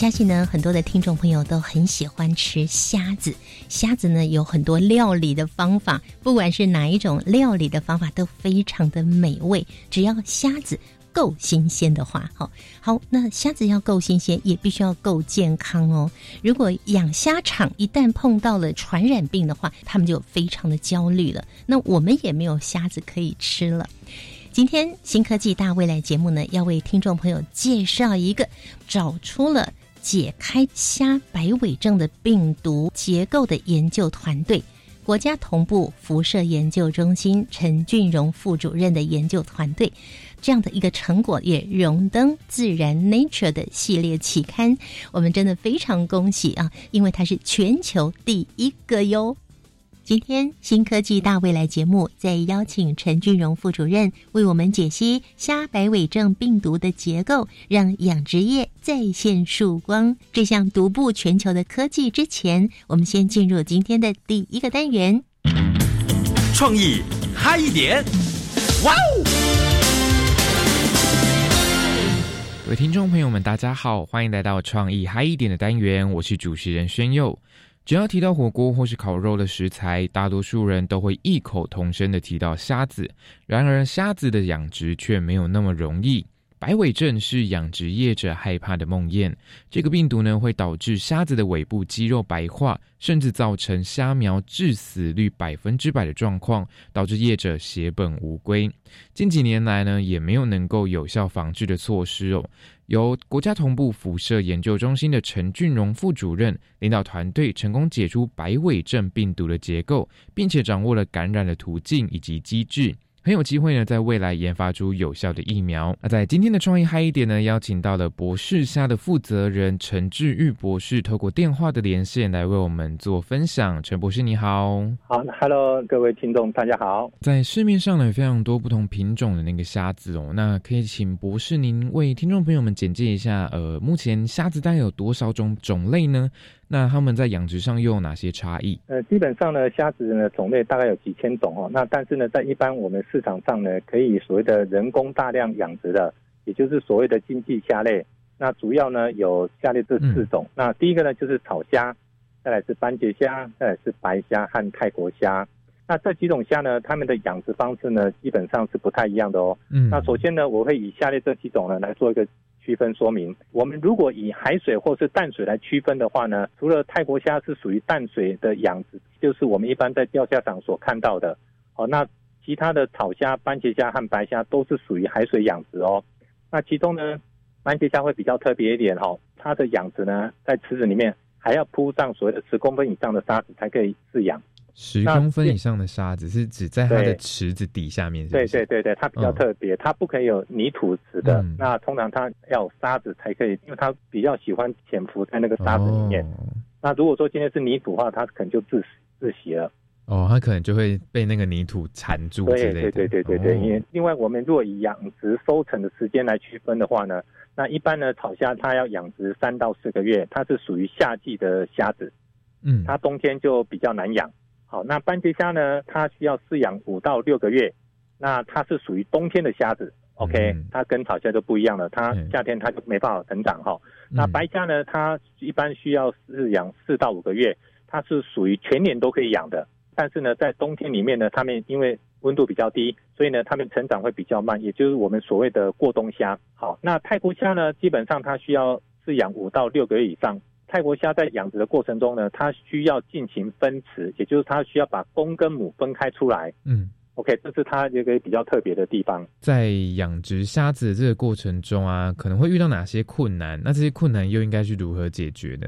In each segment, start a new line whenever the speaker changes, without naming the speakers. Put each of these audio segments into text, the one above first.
相信呢，很多的听众朋友都很喜欢吃虾子。虾子呢有很多料理的方法，不管是哪一种料理的方法都非常的美味。只要虾子够新鲜的话，好，好，那虾子要够新鲜，也必须要够健康哦。如果养虾场一旦碰到了传染病的话，他们就非常的焦虑了。那我们也没有虾子可以吃了。今天新科技大未来节目呢，要为听众朋友介绍一个找出了。解开虾白尾症的病毒结构的研究团队，国家同步辐射研究中心陈俊荣副主任的研究团队，这样的一个成果也荣登《自然 Nature》的系列期刊，我们真的非常恭喜啊！因为它是全球第一个哟。今天新科技大未来节目在邀请陈俊荣副主任为我们解析虾白尾症病毒的结构，让养殖业再现曙光。这项独步全球的科技之前，我们先进入今天的第一个单元：
创意嗨一点！哇哦！
各位听众朋友们，大家好，欢迎来到创意嗨一点的单元，我是主持人宣佑。只要提到火锅或是烤肉的食材，大多数人都会异口同声的提到虾子。然而，虾子的养殖却没有那么容易。白尾症是养殖业者害怕的梦魇。这个病毒呢，会导致虾子的尾部肌肉白化，甚至造成虾苗致死率百分之百的状况，导致业者血本无归。近几年来呢，也没有能够有效防治的措施哦。由国家同步辐射研究中心的陈俊荣副主任领导团队，成功解出白尾症病毒的结构，并且掌握了感染的途径以及机制。很有机会呢，在未来研发出有效的疫苗。那在今天的创意嗨一点呢，邀请到了博士虾的负责人陈志玉博士，透过电话的连线来为我们做分享。陈博士你好，
好，Hello，各位听众大家好。
在市面上呢，有非常多不同品种的那个虾子哦，那可以请博士您为听众朋友们简介一下，呃，目前虾子大概有多少种种类呢？那他们在养殖上又有哪些差异？
呃，基本上呢，虾子呢种类大概有几千种哦。那但是呢，在一般我们市场上呢，可以所谓的人工大量养殖的，也就是所谓的经济虾类。那主要呢有下列这四种。那第一个呢就是草虾，再来是斑节虾，再来是白虾和泰国虾。那这几种虾呢，它们的养殖方式呢，基本上是不太一样的哦。嗯。那首先呢，我会以下列这几种呢来做一个。区分说明，我们如果以海水或是淡水来区分的话呢，除了泰国虾是属于淡水的养殖，就是我们一般在钓虾场所看到的，哦，那其他的草虾、斑节虾和白虾都是属于海水养殖哦。那其中呢，斑节虾会比较特别一点哈，它的养殖呢，在池子里面还要铺上所谓的十公分以上的沙子才可以饲养。
十公分以上的沙子是指在它的池子底下面，
对对对对，它比较特别，它不可以有泥土池的。那通常它要沙子才可以，因为它比较喜欢潜伏在那个沙子里面。那如果说今天是泥土的话，它可能就窒窒息了。
哦，它可能就会被那个泥土缠住之类
的。对对对对对为另外我们如果以养殖收成的时间来区分的话呢，那一般呢草虾它要养殖三到四个月，它是属于夏季的虾子。嗯，它冬天就比较难养。好，那斑节虾呢？它需要饲养五到六个月，那它是属于冬天的虾子。OK，它跟草虾就不一样了，它夏天它就没办法成长哈。那白虾呢？它一般需要饲养四到五个月，它是属于全年都可以养的。但是呢，在冬天里面呢，它们因为温度比较低，所以呢，它们成长会比较慢，也就是我们所谓的过冬虾。好，那泰国虾呢？基本上它需要饲养五到六个月以上。泰国虾在养殖的过程中呢，它需要进行分池，也就是它需要把公跟母分开出来。嗯，OK，这是它一个比较特别的地方。
在养殖虾子的这个过程中啊，可能会遇到哪些困难？那这些困难又应该去如何解决呢？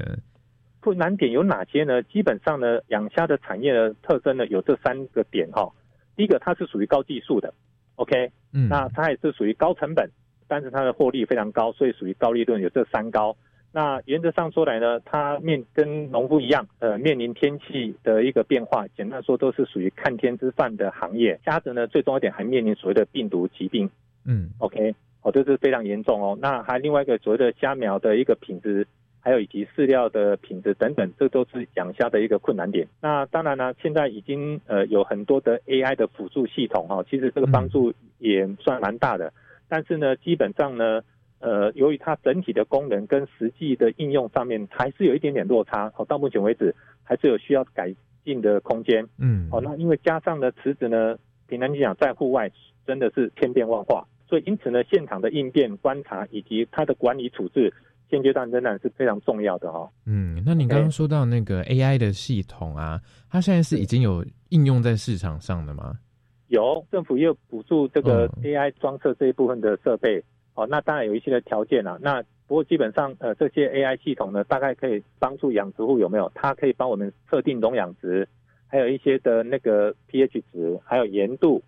困难点有哪些呢？基本上呢，养虾的产业的特征呢，有这三个点哈。第一个，它是属于高技术的，OK，嗯，那它也是属于高成本。但是它的获利非常高，所以属于高利润，有这三高。那原则上说来呢，它面跟农夫一样，呃，面临天气的一个变化，简单说都是属于看天吃饭的行业。虾子呢，最重要一点还面临所谓的病毒疾病，嗯，OK，哦，这是非常严重哦。那还另外一个所谓的虾苗的一个品质，还有以及饲料的品质等等，这都是养虾的一个困难点。那当然呢，现在已经呃有很多的 AI 的辅助系统哈，其实这个帮助也算蛮大的。但是呢，基本上呢。呃，由于它整体的功能跟实际的应用上面还是有一点点落差，哦，到目前为止还是有需要改进的空间。嗯，哦，那因为加上呢，池子呢，平常讲在户外真的是千变万化，所以因此呢，现场的应变、观察以及它的管理处置，现阶段仍然是非常重要的哈。
嗯，那你刚刚说到那个 AI 的系统啊，它现在是已经有应用在市场上的吗？
有，政府也有补助这个 AI 装设这一部分的设备。哦，那当然有一些的条件啊。那不过基本上，呃，这些 AI 系统呢，大概可以帮助养殖户有没有？它可以帮我们测定农养值，还有一些的那个 pH 值，还有盐度。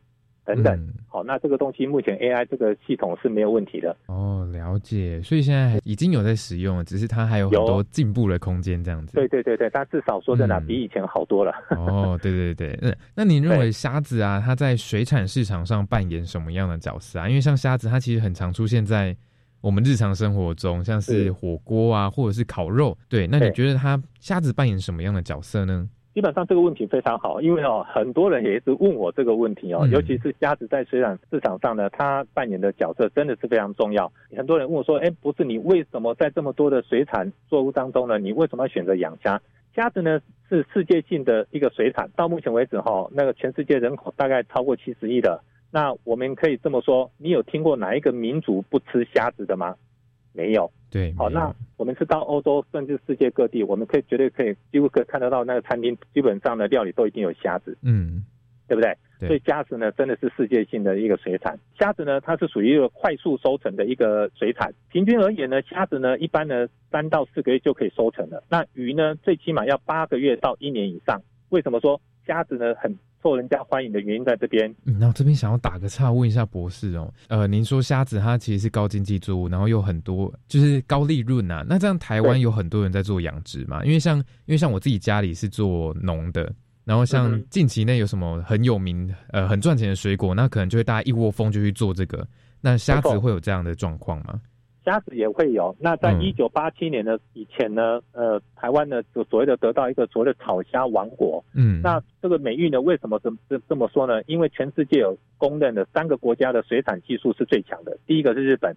等等，好，那这个东西目前 AI 这个系统是没有问题的。
哦，了解，所以现在已经有在使用了，只是它还有很多进步的空间，这样子。
对对对对，它至少说真的比以前好多了。
哦，对对对，嗯那您认为虾子啊，它在水产市场上扮演什么样的角色啊？因为像虾子，它其实很常出现在我们日常生活中，像是火锅啊，或者是烤肉。对，那你觉得它虾子扮演什么样的角色呢？
基本上这个问题非常好，因为哦，很多人也一直问我这个问题哦，尤其是虾子在水产市场上呢，它扮演的角色真的是非常重要。很多人问我说，哎，不是你为什么在这么多的水产作物当中呢，你为什么要选择养虾？虾子呢是世界性的一个水产，到目前为止哈，那个全世界人口大概超过七十亿的，那我们可以这么说，你有听过哪一个民族不吃虾子的吗？没有。
对，
好，那我们是到欧洲甚至世界各地，我们可以绝对可以几乎可以看得到那个餐厅，基本上的料理都一定有虾子，嗯，对不对？所以虾子呢，真的是世界性的一个水产。虾子呢，它是属于一个快速收成的一个水产。平均而言呢，虾子呢，一般呢三到四个月就可以收成了。那鱼呢，最起码要八个月到一年以上。为什么说虾子呢很？受人家欢迎的原因在这边。
嗯，那我这边想要打个岔，问一下博士哦。呃，您说虾子它其实是高经济作物，然后有很多就是高利润啊。那这样台湾有很多人在做养殖嘛？因为像因为像我自己家里是做农的，然后像近期内有什么很有名呃很赚钱的水果，那可能就会大家一窝蜂就去做这个。那虾子会有这样的状况吗？
虾子也会有。那在一九八七年的以前呢，呃，台湾呢就所谓的得到一个所谓的炒虾王国。嗯，那这个美誉呢，为什么这这这么说呢？因为全世界有公认的三个国家的水产技术是最强的，第一个是日本，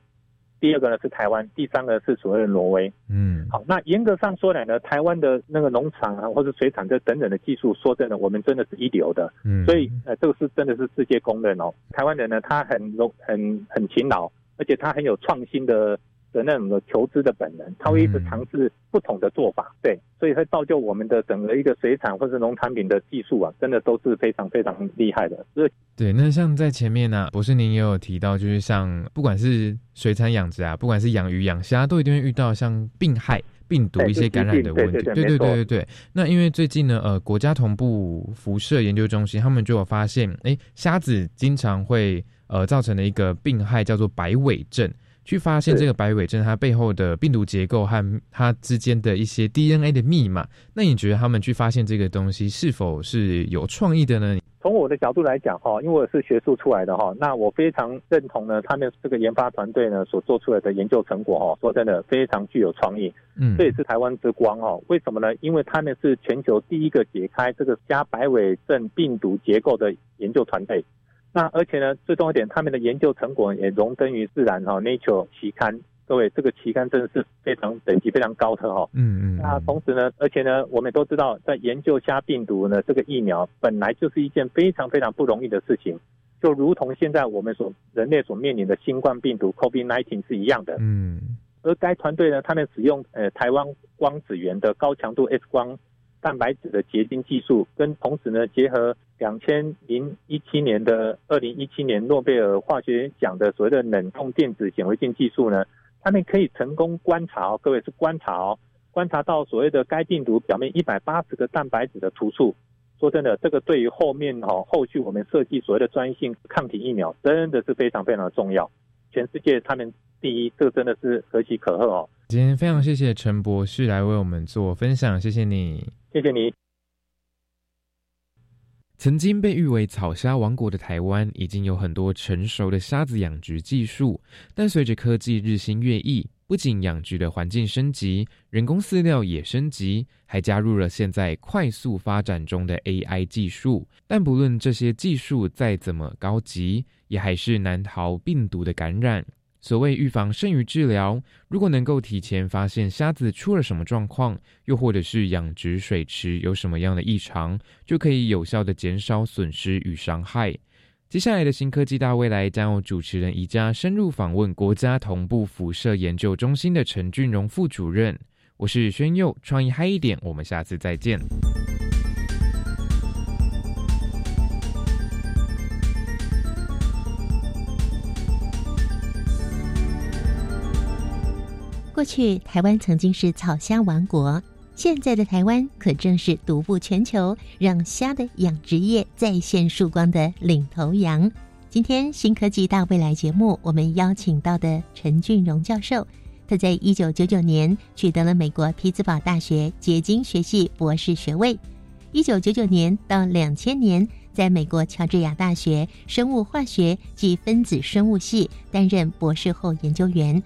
第二个呢是台湾，第三个是所谓的挪威。嗯，好，那严格上说来呢，台湾的那个农场啊，或者水产这等等的技术，说真的，我们真的是一流的。嗯，所以呃，这个是真的是世界公认哦。台湾人呢，他很容很很勤劳。而且他很有创新的的那种的求知的本能，他会一直尝试不同的做法，对，所以会造就我们的整个一个水产或是农产品的技术啊，真的都是非常非常厉害的。
对，那像在前面呢，博士您也有提到，就是像不管是水产养殖啊，不管是养鱼养虾，都一定会遇到像病害、病毒一些感染的问题。对对对对对。那因为最近呢，呃，国家同步辐射研究中心他们就有发现，哎，虾子经常会。呃，造成了一个病害叫做白尾症，去发现这个白尾症它背后的病毒结构和它之间的一些 DNA 的密码。那你觉得他们去发现这个东西是否是有创意的呢？
从我的角度来讲，哈，因为我是学术出来的哈，那我非常认同呢，他们这个研发团队呢所做出来的研究成果，哈，说真的非常具有创意。嗯，这也是台湾之光，哈。为什么呢？因为他们是全球第一个解开这个加白尾症病毒结构的研究团队。那而且呢，最重要一点，他们的研究成果也荣登于《自然》哈《Nature》期刊。各位，这个期刊真的是非常等级非常高的哈。嗯嗯。那同时呢，而且呢，我们都知道，在研究虾病毒呢，这个疫苗本来就是一件非常非常不容易的事情，就如同现在我们所人类所面临的新冠病毒 COVID-19 是一样的。嗯。而该团队呢，他们使用呃台湾光子源的高强度 X 光。蛋白质的结晶技术，跟同时呢结合两千零一七年的二零一七年诺贝尔化学奖的所谓的冷冻电子显微镜技术呢，他们可以成功观察哦，各位是观察哦，观察到所谓的该病毒表面一百八十个蛋白质的突触。说真的，这个对于后面哦后续我们设计所谓的专业性抗体疫苗，真的是非常非常的重要。全世界他们第一，这真的是可喜可贺哦。
今天非常谢谢陈博士来为我们做分享，谢谢你，
谢谢你。
曾经被誉为草虾王国的台湾，已经有很多成熟的虾子养殖技术。但随着科技日新月异，不仅养殖的环境升级，人工饲料也升级，还加入了现在快速发展中的 AI 技术。但不论这些技术再怎么高级，也还是难逃病毒的感染。所谓预防胜于治疗，如果能够提前发现虾子出了什么状况，又或者是养殖水池有什么样的异常，就可以有效的减少损失与伤害。接下来的新科技大未来将由主持人宜家深入访问国家同步辐射研究中心的陈俊荣副主任。我是宣佑，创意嗨一点，我们下次再见。
过去台湾曾经是草虾王国，现在的台湾可正是独步全球，让虾的养殖业再现曙光的领头羊。今天新科技大未来节目，我们邀请到的陈俊荣教授，他在一九九九年取得了美国匹兹堡大学结晶学系博士学位，一九九九年到两千年，在美国乔治亚大学生物化学及分子生物系担任博士后研究员。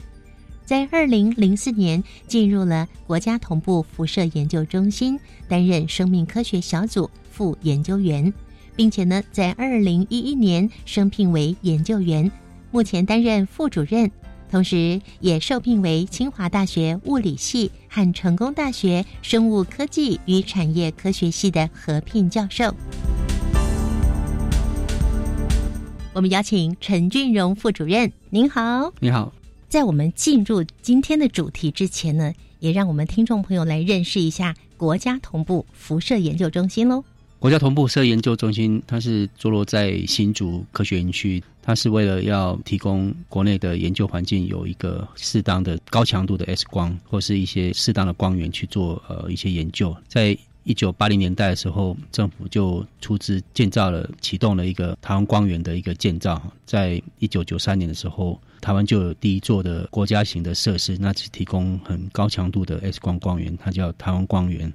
在二零零四年进入了国家同步辐射研究中心，担任生命科学小组副研究员，并且呢，在二零一一年升聘为研究员，目前担任副主任，同时也受聘为清华大学物理系和成功大学生物科技与产业科学系的合聘教授。我们邀请陈俊荣副主任，您好，
你好。
在我们进入今天的主题之前呢，也让我们听众朋友来认识一下国家同步辐射研究中心喽。
国家同步辐射研究中心，它是坐落在新竹科学园区，它是为了要提供国内的研究环境有一个适当的高强度的 X 光或是一些适当的光源去做呃一些研究。在一九八零年代的时候，政府就出资建造了启动了一个台湾光源的一个建造。在一九九三年的时候。台湾就有第一座的国家型的设施，那是提供很高强度的 X 光光源，它叫台湾光源。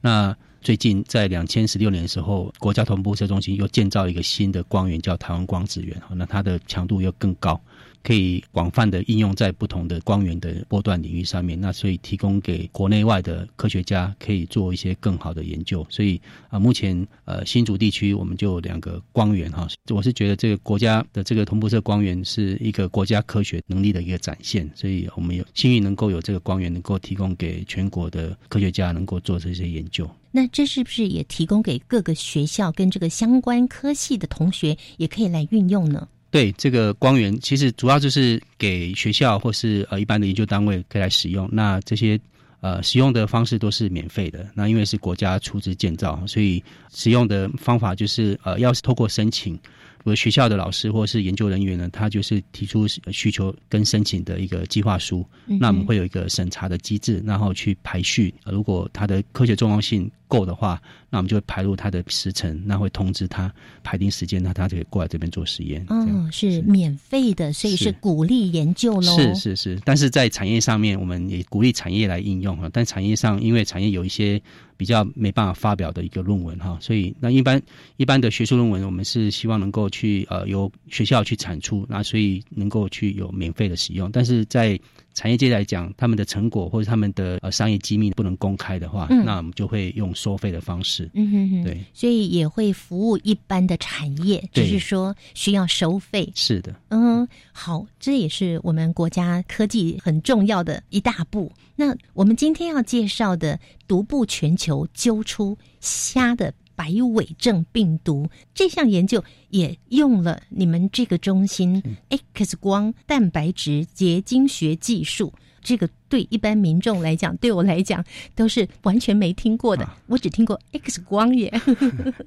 那最近在两千十六年的时候，国家同步射中心又建造一个新的光源，叫台湾光子源，那它的强度又更高。可以广泛的应用在不同的光源的波段领域上面，那所以提供给国内外的科学家可以做一些更好的研究。所以啊，目前呃新竹地区我们就有两个光源哈，我是觉得这个国家的这个同步色光源是一个国家科学能力的一个展现，所以我们有幸运能够有这个光源能够提供给全国的科学家能够做这些研究。
那这是不是也提供给各个学校跟这个相关科系的同学也可以来运用呢？
对这个光源，其实主要就是给学校或是呃一般的研究单位可以来使用。那这些呃使用的方式都是免费的。那因为是国家出资建造，所以使用的方法就是呃要是透过申请。如果学校的老师或是研究人员呢，他就是提出需求跟申请的一个计划书，那我们会有一个审查的机制，然后去排序。如果它的科学重要性够的话，那我们就会排入他的时程，那会通知他排定时间，那他就可以过来这边做实验。
嗯，是免费的，所以是鼓励研究喽。
是是是，但是在产业上面，我们也鼓励产业来应用哈。但产业上，因为产业有一些。比较没办法发表的一个论文哈，所以那一般一般的学术论文，我们是希望能够去呃由学校去产出，那所以能够去有免费的使用，但是在。产业界来讲，他们的成果或者他们的呃商业机密不能公开的话，那我们就会用收费的方式。嗯哼哼，对，
所以也会服务一般的产业，只是说需要收费。
是的，
嗯，好，这也是我们国家科技很重要的一大步。那我们今天要介绍的独步全球揪出虾的。白尾症病毒这项研究也用了你们这个中心 X 光蛋白质结晶学技术，这个对一般民众来讲，对我来讲都是完全没听过的。我只听过 X 光耶。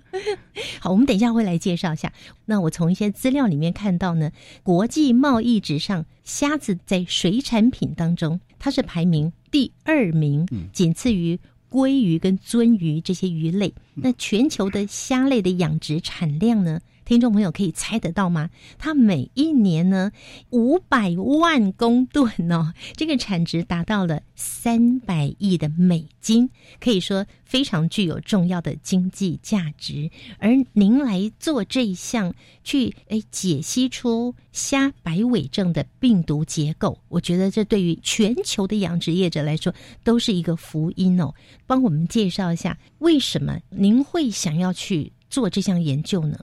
好，我们等一下会来介绍一下。那我从一些资料里面看到呢，国际贸易纸上虾子在水产品当中，它是排名第二名，仅次于。鲑鱼跟鳟鱼这些鱼类。那全球的虾类的养殖产量呢？听众朋友可以猜得到吗？它每一年呢五百万公吨哦，这个产值达到了三百亿的美金，可以说非常具有重要的经济价值。而您来做这一项，去诶解析出虾白尾症的病毒结构，我觉得这对于全球的养殖业者来说都是一个福音哦。帮我们介绍一下，为什么您会想要去做这项研究呢？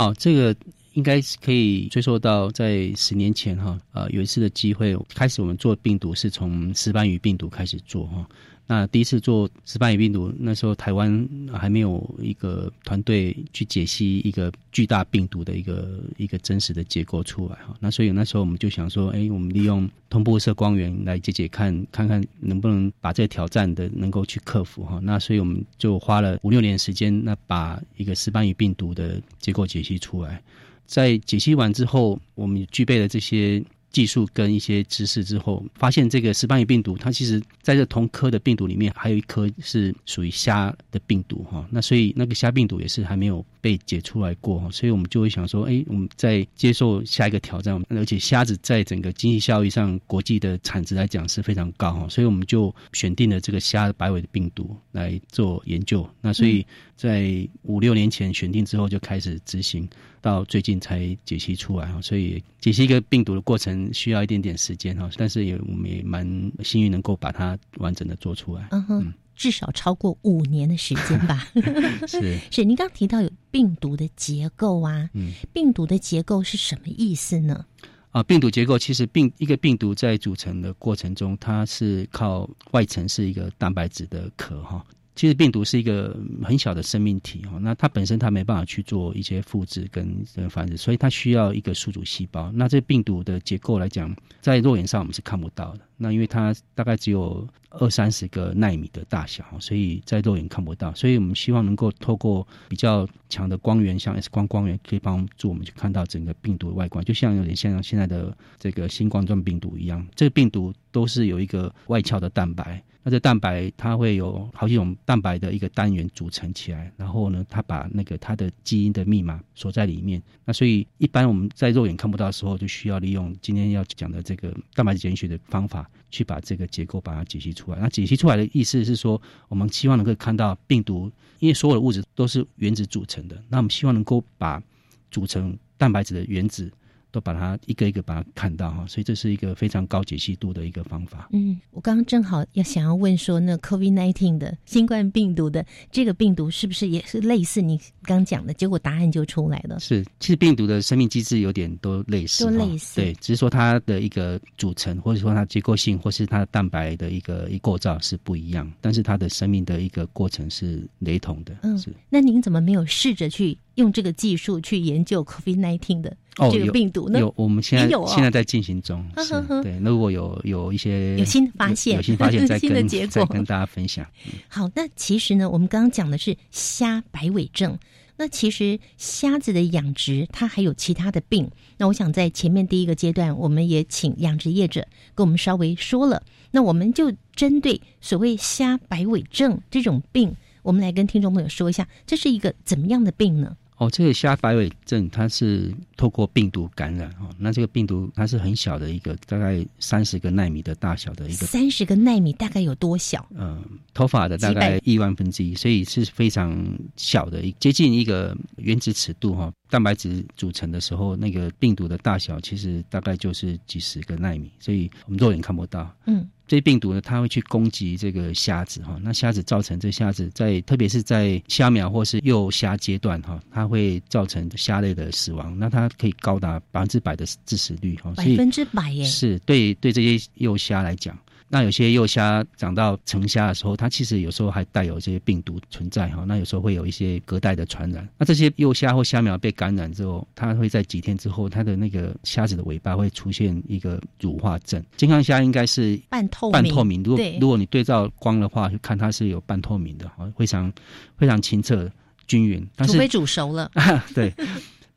哦，这个应该是可以追溯到在十年前哈，呃，有一次的机会，开始我们做病毒是从石斑鱼病毒开始做哈。那第一次做石斑鱼病毒，那时候台湾还没有一个团队去解析一个巨大病毒的一个一个真实的结构出来哈。那所以那时候我们就想说，哎，我们利用同步射光源来解解看，看看能不能把这个挑战的能够去克服哈。那所以我们就花了五六年时间，那把一个石斑鱼病毒的结构解析出来。在解析完之后，我们具备了这些。技术跟一些知识之后，发现这个石斑鱼病毒，它其实在这同科的病毒里面，还有一颗是属于虾的病毒哈。那所以那个虾病毒也是还没有被解出来过哈。所以我们就会想说，哎，我们在接受下一个挑战，而且虾子在整个经济效益上，国际的产值来讲是非常高哈。所以我们就选定了这个虾白尾的病毒来做研究。那所以在五六年前选定之后，就开始执行。到最近才解析出来哈，所以解析一个病毒的过程需要一点点时间哈，但是也我们也蛮幸运能够把它完整的做出来。
嗯哼，至少超过五年的时间吧。
是
是，您刚提到有病毒的结构啊，嗯，病毒的结构是什么意思呢？
啊，病毒结构其实病一个病毒在组成的过程中，它是靠外层是一个蛋白质的壳哈。其实病毒是一个很小的生命体哦，那它本身它没办法去做一些复制跟繁殖，所以它需要一个宿主细胞。那这病毒的结构来讲，在肉眼上我们是看不到的。那因为它大概只有二三十个纳米的大小，所以在肉眼看不到。所以我们希望能够透过比较强的光源，像 X 光光源，可以帮助我们去看到整个病毒的外观，就像有点像现在的这个新冠状病毒一样。这个病毒都是有一个外壳的蛋白。那这蛋白它会有好几种蛋白的一个单元组成起来，然后呢，它把那个它的基因的密码锁在里面。那所以一般我们在肉眼看不到的时候，就需要利用今天要讲的这个蛋白质检学的方法，去把这个结构把它解析出来。那解析出来的意思是说，我们希望能够看到病毒，因为所有的物质都是原子组成的，那我们希望能够把组成蛋白质的原子。都把它一个一个把它看到哈，所以这是一个非常高解析度的一个方法。
嗯，我刚刚正好要想要问说，那 COVID nineteen 的新冠病毒的这个病毒是不是也是类似你刚讲的？结果答案就出来了。
是，其实病毒的生命机制有点都类似，
都类似。
对，只是说它的一个组成，或者说它结构性，或是它的蛋白的一个一构造是不一样，但是它的生命的一个过程是雷同的。
嗯，是。那您怎么没有试着去？用这个技术去研究 COVID-19 的这个病毒呢？
有，我们现在现在在进行中。呵呵呵对，如果有有一些
有新的发现，
有新发现，
新的结果
跟大家分享。
好，那其实呢，我们刚刚讲的是虾白尾症。那其实虾子的养殖，它还有其他的病。那我想在前面第一个阶段，我们也请养殖业者跟我们稍微说了。那我们就针对所谓虾白尾症这种病，我们来跟听众朋友说一下，这是一个怎么样的病呢？
哦，这个虾白尾症它是透过病毒感染哦。那这个病毒它是很小的一个，大概三十个纳米的大小的一个。
三十个纳米大概有多小？
嗯，头发的大概亿万分之一，所以是非常小的，接近一个原子尺度哈。蛋白质组成的时候，那个病毒的大小其实大概就是几十个纳米，所以我们肉眼看不到。嗯。这些病毒呢，它会去攻击这个虾子哈，那虾子造成这虾子在，特别是在虾苗或是幼虾阶段哈，它会造成虾类的死亡，那它可以高达百分之百的致死率哈，
百分之百耶，
是对对这些幼虾来讲。那有些幼虾长到成虾的时候，它其实有时候还带有这些病毒存在哈。那有时候会有一些隔代的传染。那这些幼虾或虾苗被感染之后，它会在几天之后，它的那个虾子的尾巴会出现一个乳化症。金康虾应该是
半透
半透明，如果如果你对照光的话，就看它是有半透明的哈，非常非常清澈均匀。
除非煮熟了。
对，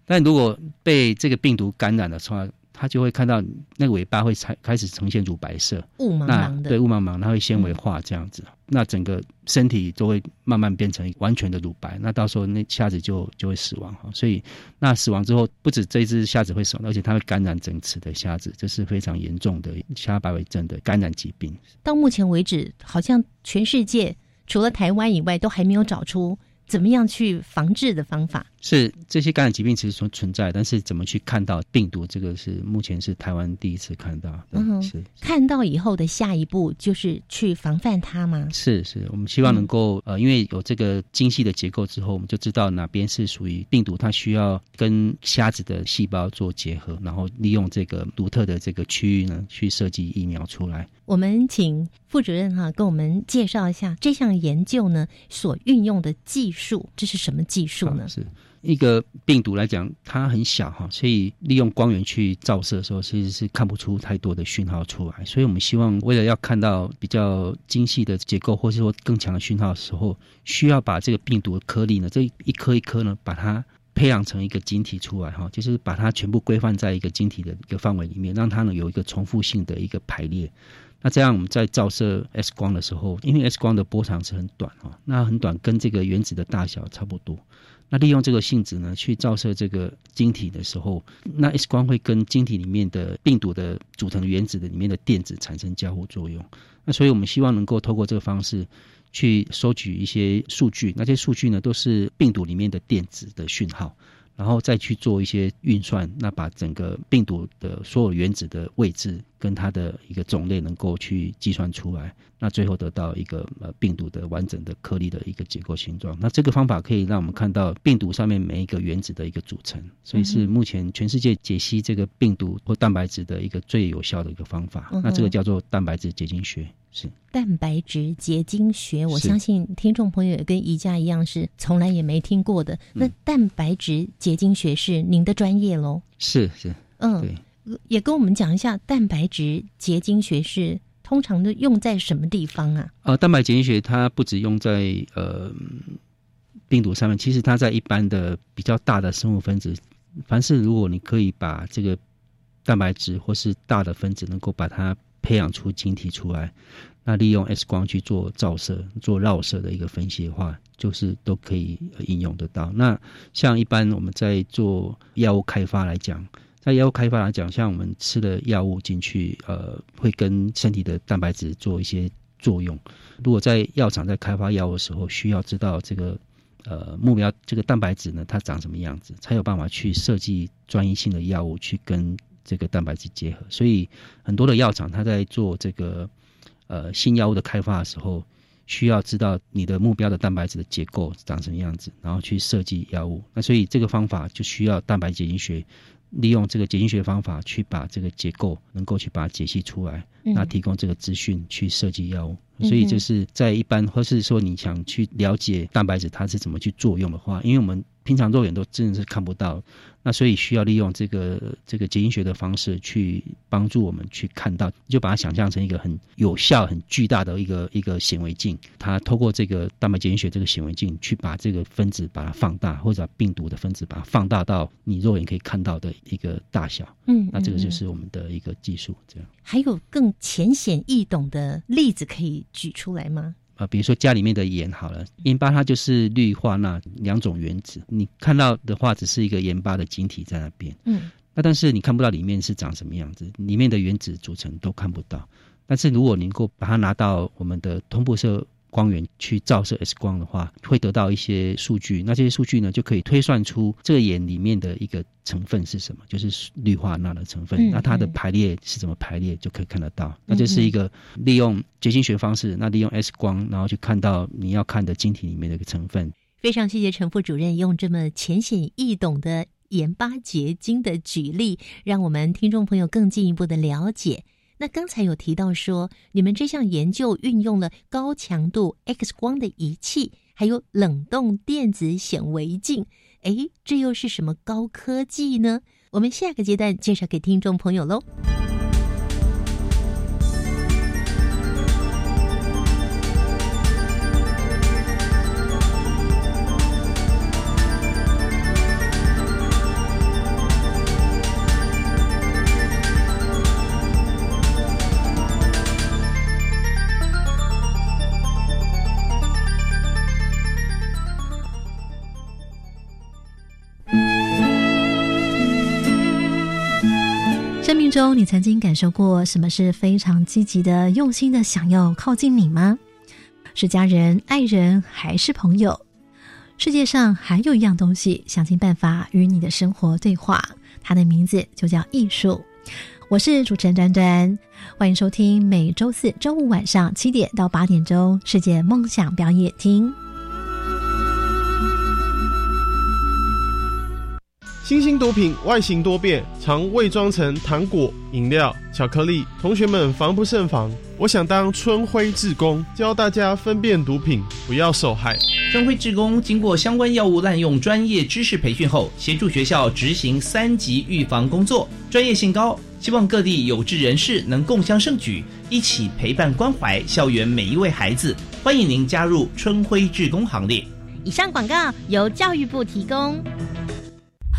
但如果被这个病毒感染的话。它就会看到那个尾巴会才开始呈现乳白色，
雾茫茫的，
对，雾茫茫，它会纤维化这样子，那整个身体都会慢慢变成完全的乳白，那到时候那虾子就就会死亡哈。所以那死亡之后，不止这只虾子会死亡，而且它会感染整池的虾子，这是非常严重的虾白尾症的感染疾病。
到目前为止，好像全世界除了台湾以外，都还没有找出。怎么样去防治的方法？
是这些感染疾病其实存存在，但是怎么去看到病毒，这个是目前是台湾第一次看到。嗯，是
看到以后的下一步就是去防范它吗？
是是，我们希望能够呃，因为有这个精细的结构之后，我们就知道哪边是属于病毒，它需要跟虾子的细胞做结合，然后利用这个独特的这个区域呢，去设计疫苗出来。
我们请副主任哈跟我们介绍一下这项研究呢所运用的技术，这是什么技术呢？
是。一个病毒来讲，它很小哈，所以利用光源去照射的时候，其实是看不出太多的讯号出来。所以我们希望，为了要看到比较精细的结构，或是说更强的讯号的时候，需要把这个病毒的颗粒呢，这一颗一颗呢，把它培养成一个晶体出来哈，就是把它全部规范在一个晶体的一个范围里面，让它呢有一个重复性的一个排列。那这样我们在照射 X 光的时候，因为 X 光的波长是很短哈，那很短，跟这个原子的大小差不多。那利用这个性质呢，去照射这个晶体的时候，那 X 光会跟晶体里面的病毒的组成原子的里面的电子产生交互作用。那所以我们希望能够透过这个方式去收取一些数据，那些数据呢都是病毒里面的电子的讯号。然后再去做一些运算，那把整个病毒的所有原子的位置跟它的一个种类能够去计算出来，那最后得到一个呃病毒的完整的颗粒的一个结构形状。那这个方法可以让我们看到病毒上面每一个原子的一个组成，所以是目前全世界解析这个病毒或蛋白质的一个最有效的一个方法。那这个叫做蛋白质结晶学。是
蛋白质结晶学，我相信听众朋友也跟宜家一样是从来也没听过的。那蛋白质结晶学是您的专业喽？
是是，嗯，
也跟我们讲一下蛋白质结晶学是通常的用在什么地方啊？
呃，蛋白结晶学它不止用在呃病毒上面，其实它在一般的比较大的生物分子，凡是如果你可以把这个蛋白质或是大的分子能够把它。培养出晶体出来，那利用 X 光去做照射、做绕射的一个分析的话，就是都可以应用得到。那像一般我们在做药物开发来讲，在药物开发来讲，像我们吃的药物进去，呃，会跟身体的蛋白质做一些作用。如果在药厂在开发药物的时候，需要知道这个呃目标这个蛋白质呢，它长什么样子，才有办法去设计专一性的药物去跟。这个蛋白质结合，所以很多的药厂，它在做这个呃新药物的开发的时候，需要知道你的目标的蛋白质的结构长什么样子，然后去设计药物。那所以这个方法就需要蛋白结晶学，利用这个解析学方法去把这个结构能够去把它解析出来，那提供这个资讯去设计药物。所以就是在一般或是说你想去了解蛋白质它是怎么去作用的话，因为我们平常肉眼都真的是看不到。那所以需要利用这个这个结晶学的方式去帮助我们去看到，就把它想象成一个很有效、很巨大的一个一个显微镜。它透过这个蛋白结晶学这个显微镜去把这个分子把它放大，或者病毒的分子把它放大到你肉眼可以看到的一个大小。嗯，那这个就是我们的一个技术。这样
还有更浅显易懂的例子可以举出来吗？
啊，比如说家里面的盐好了，盐巴它就是氯化钠两种原子，你看到的话只是一个盐巴的晶体在那边，嗯，那但是你看不到里面是长什么样子，里面的原子组成都看不到，但是如果能够把它拿到我们的通波色。光源去照射 X 光的话，会得到一些数据。那这些数据呢，就可以推算出这个眼里面的一个成分是什么，就是氯化钠的成分。那它的排列是怎么排列，就可以看得到。那这是一个利用结晶学方式，那利用 X 光，然后去看到你要看的晶体里面的一个成分。
非常谢谢陈副主任用这么浅显易懂的盐巴结晶的举例，让我们听众朋友更进一步的了解。那刚才有提到说，你们这项研究运用了高强度 X 光的仪器，还有冷冻电子显微镜。哎，这又是什么高科技呢？我们下个阶段介绍给听众朋友喽。
你曾经感受过什么是非常积极的、用心的想要靠近你吗？是家人、爱人，还是朋友？世界上还有一样东西，想尽办法与你的生活对话，它的名字就叫艺术。我是主持人端端，欢迎收听每周四周五晚上七点到八点钟世界梦想表演厅。
新型毒品外形多变，常伪装成糖果、饮料、巧克力，同学们防不胜防。我想当春晖志工，教大家分辨毒品，不要受害。
春晖志工经过相关药物滥用专业知识培训后，协助学校执行三级预防工作，专业性高。希望各地有志人士能共襄盛举，一起陪伴关怀校园每一位孩子。欢迎您加入春晖志工行列。
以上广告由教育部提供。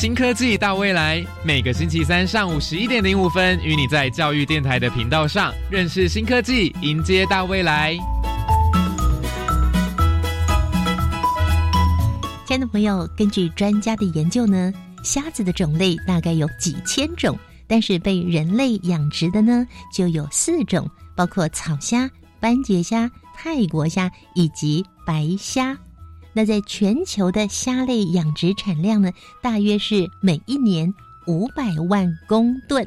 新科技大未来，每个星期三上午十一点零五分，与你在教育电台的频道上认识新科技，迎接大未来。
亲爱的朋友，根据专家的研究呢，虾子的种类大概有几千种，但是被人类养殖的呢就有四种，包括草虾、斑节虾、泰国虾以及白虾。那在全球的虾类养殖产量呢，大约是每一年五百万公吨，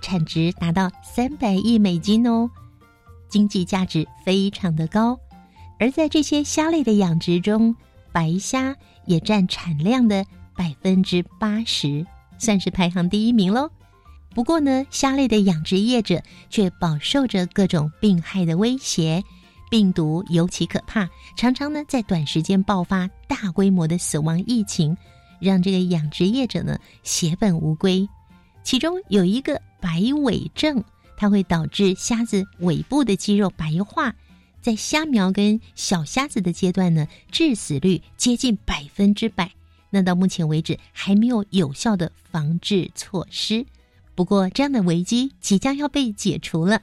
产值达到三百亿美金哦，经济价值非常的高。而在这些虾类的养殖中，白虾也占产量的百分之八十，算是排行第一名喽。不过呢，虾类的养殖业者却饱受着各种病害的威胁。病毒尤其可怕，常常呢在短时间爆发大规模的死亡疫情，让这个养殖业者呢血本无归。其中有一个白尾症，它会导致虾子尾部的肌肉白化，在虾苗跟小虾子的阶段呢，致死率接近百分之百。那到目前为止还没有有效的防治措施。不过这样的危机即将要被解除了。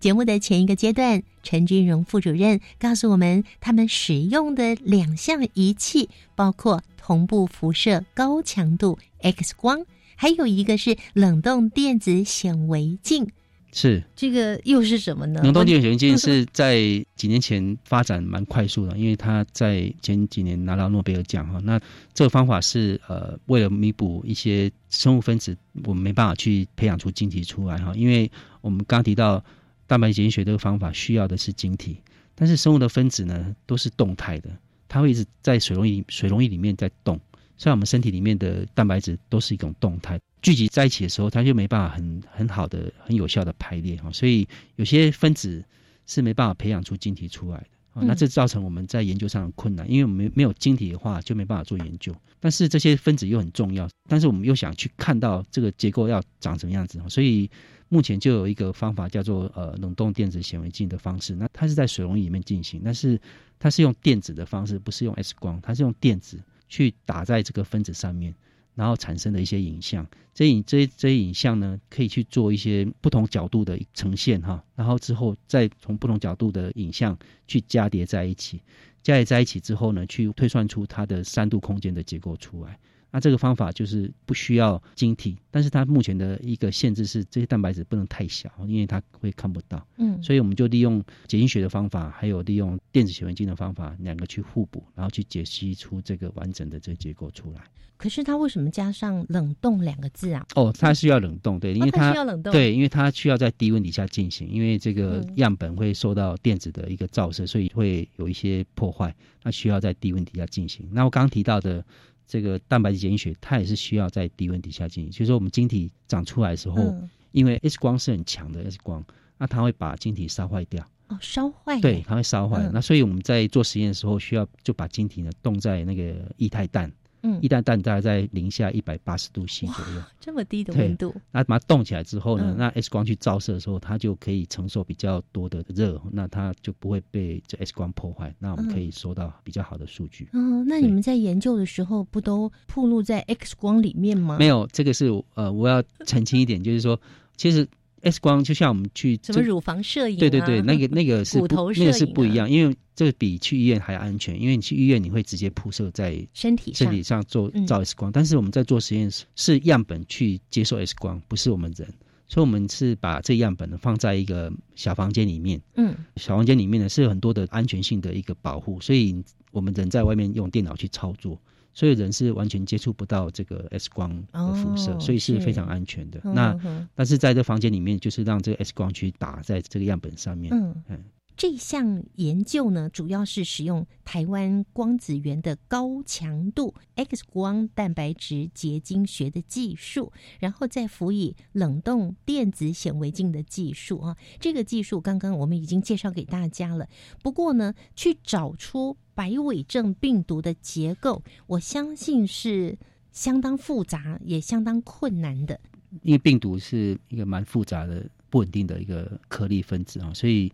节目的前一个阶段，陈君荣副主任告诉我们，他们使用的两项仪器包括同步辐射高强度 X 光，还有一个是冷冻电子显微镜。
是
这个又是什么呢？
冷冻电子显微镜是在几年前发展蛮快速的，因为它在前几年拿到诺贝尔奖哈。那这个方法是呃，为了弥补一些生物分子我们没办法去培养出晶体出来哈，因为我们刚提到。蛋白检学这个方法需要的是晶体，但是生物的分子呢都是动态的，它会一直在水溶液水溶液里面在动，像我们身体里面的蛋白质都是一种动态，聚集在一起的时候，它就没办法很很好的、很有效的排列哈，所以有些分子是没办法培养出晶体出来的，那这造成我们在研究上的困难，因为我们没有晶体的话就没办法做研究，但是这些分子又很重要，但是我们又想去看到这个结构要长什么样子，所以。目前就有一个方法叫做呃冷冻电子显微镜的方式，那它是在水溶液里面进行，但是它是用电子的方式，不是用 X 光，它是用电子去打在这个分子上面，然后产生的一些影像。这影这这影像呢，可以去做一些不同角度的呈现哈，然后之后再从不同角度的影像去加叠在一起，加叠在一起之后呢，去推算出它的三度空间的结构出来。那这个方法就是不需要晶体，但是它目前的一个限制是这些蛋白质不能太小，因为它会看不到。嗯，所以我们就利用解析学的方法，还有利用电子显微镜的方法，两个去互补，然后去解析出这个完整的这个结构出来。
可是它为什么加上冷冻两个字啊？
哦，它需要冷冻，对，因为它
需要冷冻，
对，因为它需要在低温底下进行，因为这个样本会受到电子的一个照射，所以会有一些破坏，那需要在低温底下进行。那我刚刚提到的。这个蛋白质检血，它也是需要在低温底下进行。就是说，我们晶体长出来的时候，因为 X 光是很强的 X 光，那它会把晶体烧坏掉。
哦，烧坏？
对，它会烧坏。那所以我们在做实验的时候，需要就把晶体呢冻在那个液态氮。嗯，一旦氮大概在零下一百八十度 C 左右，
这么低的温度，
那把它冻起来之后呢，那 X 光去照射的时候，它就可以承受比较多的热，那它就不会被这 X 光破坏，那我们可以收到比较好的数据。
嗯，那你们在研究的时候不都暴露在 X 光里面吗？
没有，这个是呃，我要澄清一点，就是说，其实。X 光就像我们去
什么乳房摄影，
对对对，那个 那个是
骨头
那个是不一样，因为这个比去医院还安全，因为你去医院你会直接铺设在
身体
身体上做照 X 光，但是我们在做实验室是样本去接受 X 光，不是我们人，所以我们是把这样本呢放在一个小房间里面，嗯，小房间里面呢是有很多的安全性的一个保护，所以我们人在外面用电脑去操作。所以人是完全接触不到这个 X 光的辐射，所以是非常安全的。那但是在这房间里面，就是让这个 X 光去打在这个样本上面。嗯。
这项研究呢，主要是使用台湾光子源的高强度 X 光蛋白质结晶学的技术，然后再辅以冷冻电子显微镜的技术啊。这个技术刚刚我们已经介绍给大家了。不过呢，去找出白尾症病毒的结构，我相信是相当复杂，也相当困难的。
因为病毒是一个蛮复杂的、不稳定的一个颗粒分子啊，所以。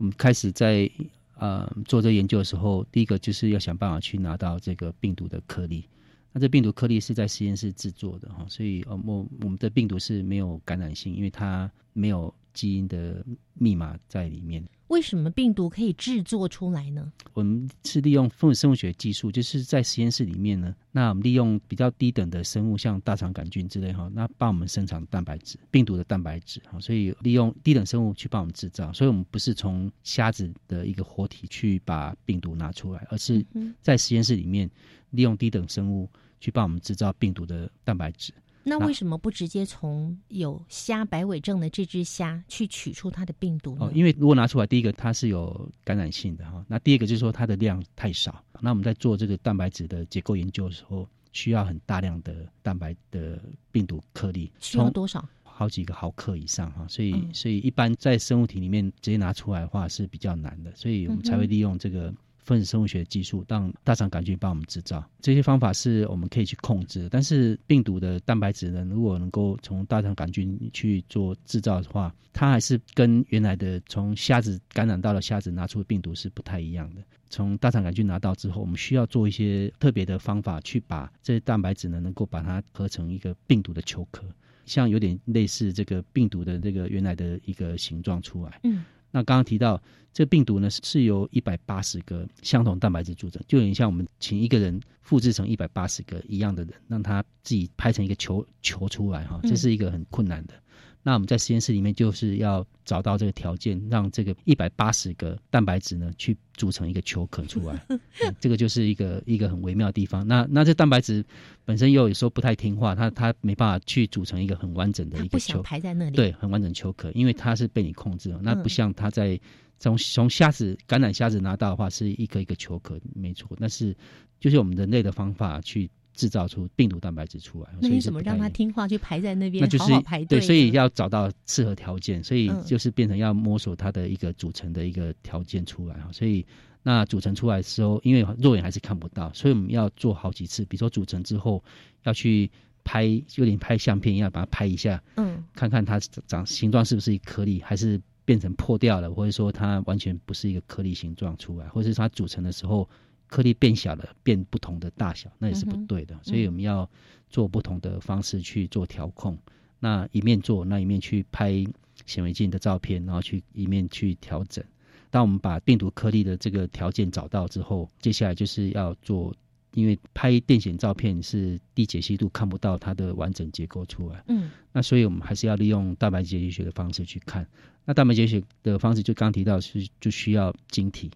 我们开始在呃做这研究的时候，第一个就是要想办法去拿到这个病毒的颗粒。那这病毒颗粒是在实验室制作的哈，所以呃我我们的病毒是没有感染性，因为它没有基因的密码在里面。
为什么病毒可以制作出来呢？
我们是利用分子生物学技术，就是在实验室里面呢，那我们利用比较低等的生物，像大肠杆菌之类哈，那帮我们生产蛋白质，病毒的蛋白质哈，所以利用低等生物去帮我们制造。所以我们不是从虾子的一个活体去把病毒拿出来，而是在实验室里面利用低等生物去帮我们制造病毒的蛋白质。
那为什么不直接从有虾白尾症的这只虾去取出它的病毒呢？
哦，因为如果拿出来，第一个它是有感染性的哈，那第二个就是说它的量太少。那我们在做这个蛋白质的结构研究的时候，需要很大量的蛋白的病毒颗粒，
需要多少？
好几个毫克以上哈，所以所以一般在生物体里面直接拿出来的话是比较难的，所以我们才会利用这个。分子生物学技术让大肠杆菌帮我们制造这些方法是我们可以去控制，但是病毒的蛋白质呢，如果能够从大肠杆菌去做制造的话，它还是跟原来的从虾子感染到了虾子拿出的病毒是不太一样的。从大肠杆菌拿到之后，我们需要做一些特别的方法去把这些蛋白质呢，能够把它合成一个病毒的球壳，像有点类似这个病毒的这个原来的一个形状出来。嗯。那刚刚提到，这病毒呢是由一百八十个相同蛋白质组成，就有点像我们请一个人复制成一百八十个一样的人，让他自己拍成一个球球出来哈，这是一个很困难的。那我们在实验室里面就是要找到这个条件，让这个一百八十个蛋白质呢去组成一个球壳出来，这个就是一个一个很微妙的地方。那那这蛋白质本身又有时候不太听话，它它没办法去组成一个很完整的一个球
排在那里，
对，很完整球壳，因为它是被你控制了。那不像它在从从虾子感染虾子拿到的话是一个一个球壳，没错。但是就是我们人类的方法去。制造出病毒蛋白质出来，
那你怎么让它听话去排在那边？
那就是
排
队，对，所以要找到适合条件，所以就是变成要摸索它的一个组成的一个条件出来哈。所以那组成出来的时候，因为肉眼还是看不到，所以我们要做好几次。比如说组成之后要去拍，有点拍相片一样，把它拍一下，嗯，看看它长形状是不是一颗粒，还是变成破掉了，或者说它完全不是一个颗粒形状出来，或者是它组成的时候。颗粒变小了，变不同的大小，那也是不对的。所以我们要做不同的方式去做调控。那一面做，那一面去拍显微镜的照片，然后去一面去调整。当我们把病毒颗粒的这个条件找到之后，接下来就是要做因为拍电显照片是低解析度，看不到它的完整结构出来。嗯，那所以我们还是要利用蛋白解析学的方式去看。那蛋白结学的方式就刚提到是就需要晶体，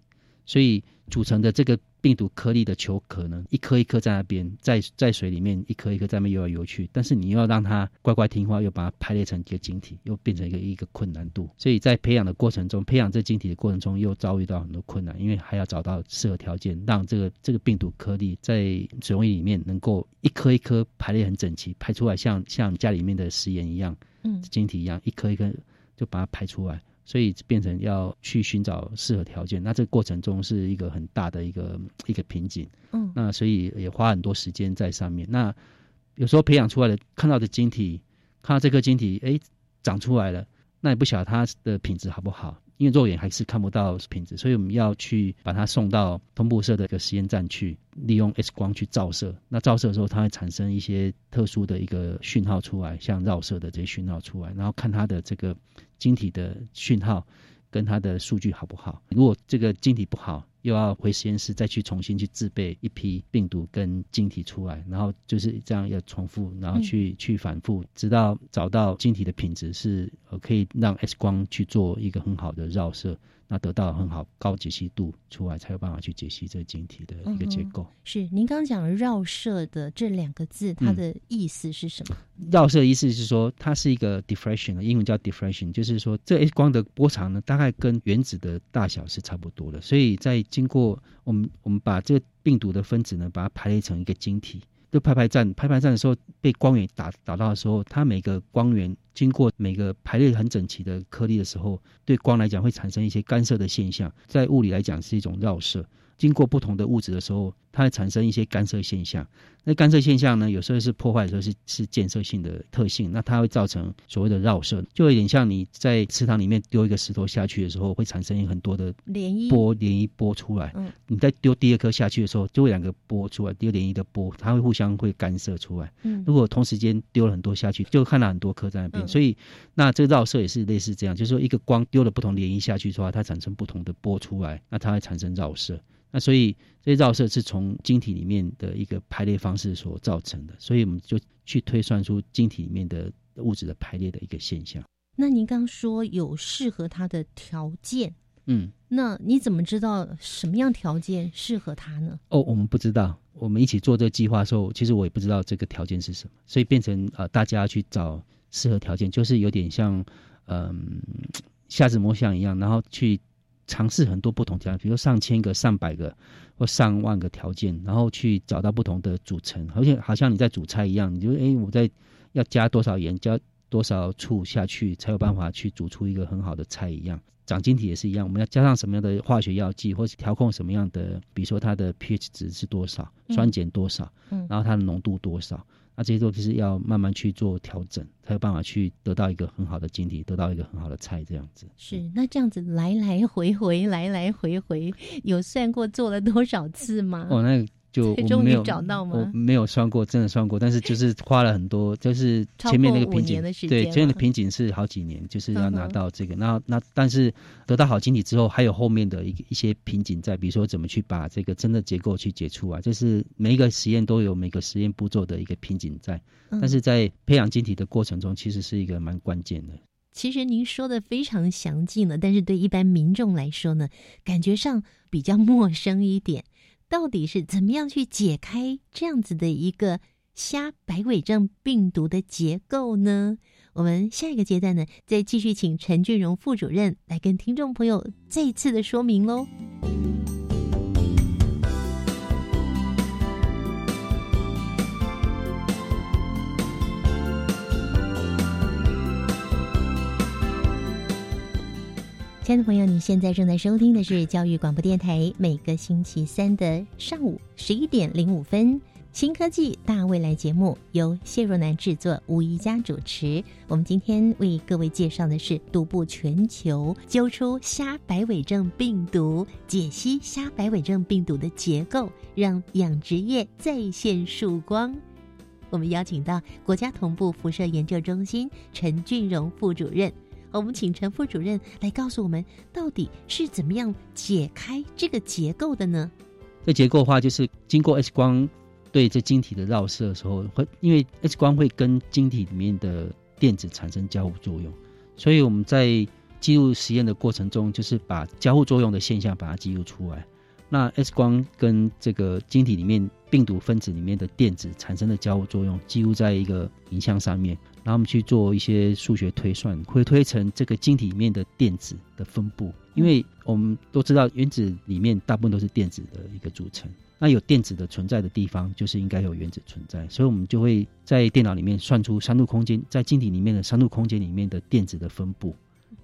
所以组成的这个。病毒颗粒的球壳呢，一颗一颗在那边，在在水里面一颗一颗在那边游来游去，但是你又要让它乖乖听话，又把它排列成一个晶体，又变成一个一个困难度。所以在培养的过程中，培养这晶体的过程中，又遭遇到很多困难，因为还要找到适合条件，让这个这个病毒颗粒在水溶液里面能够一颗一颗排列很整齐，排出来像像家里面的食盐一样，嗯，晶体一样，一颗一颗就把它排出来。所以变成要去寻找适合条件，那这个过程中是一个很大的一个一个瓶颈。嗯，那所以也花很多时间在上面。那有时候培养出来的看到的晶体，看到这颗晶体，哎，长出来了，那也不晓得它的品质好不好。因为肉眼还是看不到品质，所以我们要去把它送到同步社的一个实验站去，利用 X 光去照射。那照射的时候，它会产生一些特殊的一个讯号出来，像绕射的这些讯号出来，然后看它的这个晶体的讯号跟它的数据好不好。如果这个晶体不好，又要回实验室再去重新去制备一批病毒跟晶体出来，然后就是这样要重复，然后去去反复，直到找到晶体的品质是呃可以让 X 光去做一个很好的绕射。那得到很好高解析度出来，才有办法去解析这个晶体的一个结构。
是您刚刚讲绕射的这两个字，它的意思是什么？
绕射意思是说，它是一个 diffraction，英文叫 diffraction，就是说这 X 光的波长呢，大概跟原子的大小是差不多的。所以在经过我们我们把这个病毒的分子呢，把它排列成一个晶体。就排排站，排排站的时候被光源打打到的时候，它每个光源经过每个排列很整齐的颗粒的时候，对光来讲会产生一些干涉的现象，在物理来讲是一种绕射。经过不同的物质的时候，它会产生一些干涉现象。那干涉现象呢，有时候是破坏，有时候是是建设性的特性。那它会造成所谓的绕射，就有点像你在池塘里面丢一个石头下去的时候，会产生很多的
涟漪
波，涟漪波出来。嗯，你在丢第二颗下去的时候，就会两个波出来，丢涟漪的波，它会互相会干涉出来。嗯，如果同时间丢了很多下去，就看到很多颗在那边。所以，那这个绕射也是类似这样，就是说一个光丢了不同涟漪下去的话，它产生不同的波出来，那它会产生绕射。那所以这些绕射是从晶体里面的一个排列方式所造成的，所以我们就去推算出晶体里面的物质的排列的一个现象。
那您刚说有适合它的条件，嗯，那你怎么知道什么样条件适合它呢？
哦，我们不知道。我们一起做这个计划的时候，其实我也不知道这个条件是什么，所以变成呃大家去找适合条件，就是有点像嗯瞎子摸象一样，然后去。尝试很多不同条件，比如上千个、上百个或上万个条件，然后去找到不同的组成，而且好像你在煮菜一样，你就哎，我在要加多少盐、加多少醋下去，才有办法去煮出一个很好的菜一样。长晶体也是一样，我们要加上什么样的化学药剂，或是调控什么样的，比如说它的 pH 值是多少，酸碱多少，嗯，然后它的浓度多少。那这些都是要慢慢去做调整，才有办法去得到一个很好的晶体，得到一个很好的菜这样子。
是，那这样子来来回回，来来回回，有算过做了多少次吗？
哦，那。就我没有找到吗？我没有算过，真的算过，但是就是花了很多，就是 前面那个瓶颈，对前面的瓶颈是好几年，就是要拿到这个。然后那但是得到好晶体之后，还有后面的一一些瓶颈在，比如说怎么去把这个真的结构去解除啊，就是每一个实验都有每个实验步骤的一个瓶颈在。但是在培养晶体的过程中，其实是一个蛮关键的。
其实您说的非常详尽了，但是对一般民众来说呢，感觉上比较陌生一点。到底是怎么样去解开这样子的一个虾白尾症病毒的结构呢？我们下一个阶段呢，再继续请陈俊荣副主任来跟听众朋友再一次的说明喽。亲爱的朋友，你现在正在收听的是教育广播电台，每个星期三的上午十一点零五分，新科技大未来节目由谢若楠制作，吴一佳主持。我们今天为各位介绍的是独步全球揪出虾白尾症病毒，解析虾白尾症病毒的结构，让养殖业再现曙光。我们邀请到国家同步辐射研究中心陈俊荣副主任。我们请陈副主任来告诉我们，到底是怎么样解开这个结构的呢？
这结构化就是经过 X 光对这晶体的绕射的时候，会因为 X 光会跟晶体里面的电子产生交互作用，所以我们在记录实验的过程中，就是把交互作用的现象把它记录出来。那 X 光跟这个晶体里面病毒分子里面的电子产生的交互作用，记录在一个影像上面，然后我们去做一些数学推算，会推成这个晶体里面的电子的分布。因为我们都知道，原子里面大部分都是电子的一个组成，那有电子的存在的地方，就是应该有原子存在，所以我们就会在电脑里面算出三度空间，在晶体里面的三度空间里面的电子的分布。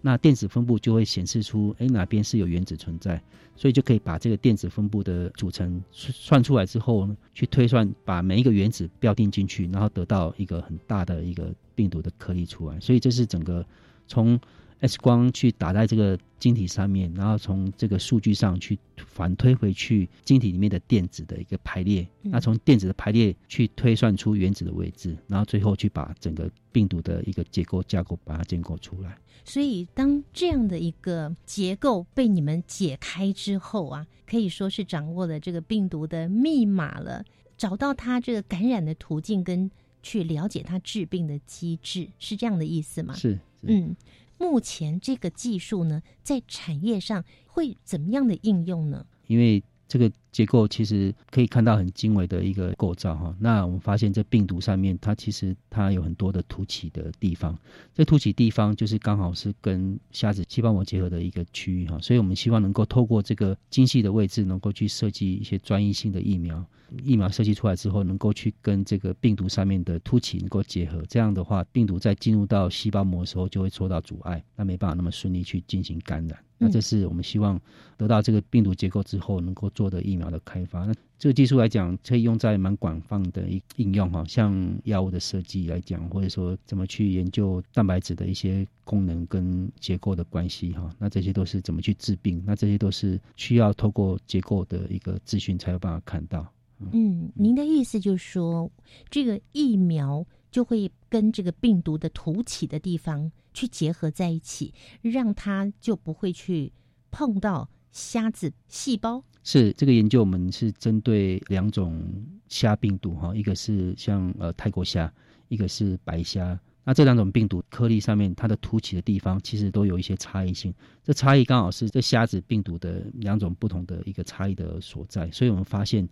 那电子分布就会显示出，哎，哪边是有原子存在，所以就可以把这个电子分布的组成算出来之后呢，去推算，把每一个原子标定进去，然后得到一个很大的一个病毒的颗粒出来。所以这是整个从。X 光去打在这个晶体上面，然后从这个数据上去反推回去晶体里面的电子的一个排列，那从电子的排列去推算出原子的位置，然后最后去把整个病毒的一个结构架构把它建构出来。
所以，当这样的一个结构被你们解开之后啊，可以说是掌握了这个病毒的密码了，找到它这个感染的途径，跟去了解它治病的机制，是这样的意思吗？
是，
嗯。目前这个技术呢，在产业上会怎么样的应用呢？
因为这个结构其实可以看到很精微的一个构造哈。那我们发现这病毒上面，它其实它有很多的凸起的地方，这凸起地方就是刚好是跟虾子细胞膜结合的一个区域哈。所以我们希望能够透过这个精细的位置，能够去设计一些专一性的疫苗。疫苗设计出来之后，能够去跟这个病毒上面的凸起能够结合，这样的话，病毒在进入到细胞膜的时候就会受到阻碍，那没办法那么顺利去进行感染。那这是我们希望得到这个病毒结构之后能够做的疫苗苗的开发。那这个技术来讲，可以用在蛮广泛的一应用哈，像药物的设计来讲，或者说怎么去研究蛋白质的一些功能跟结构的关系哈，那这些都是怎么去治病，那这些都是需要透过结构的一个资讯才有办法看到。
嗯，您的意思就是说，这个疫苗就会跟这个病毒的凸起的地方去结合在一起，让它就不会去碰到虾子细胞。
是这个研究，我们是针对两种虾病毒哈，一个是像呃泰国虾，一个是白虾。那这两种病毒颗粒上面它的凸起的地方，其实都有一些差异性。这差异刚好是这虾子病毒的两种不同的一个差异的所在，所以我们发现。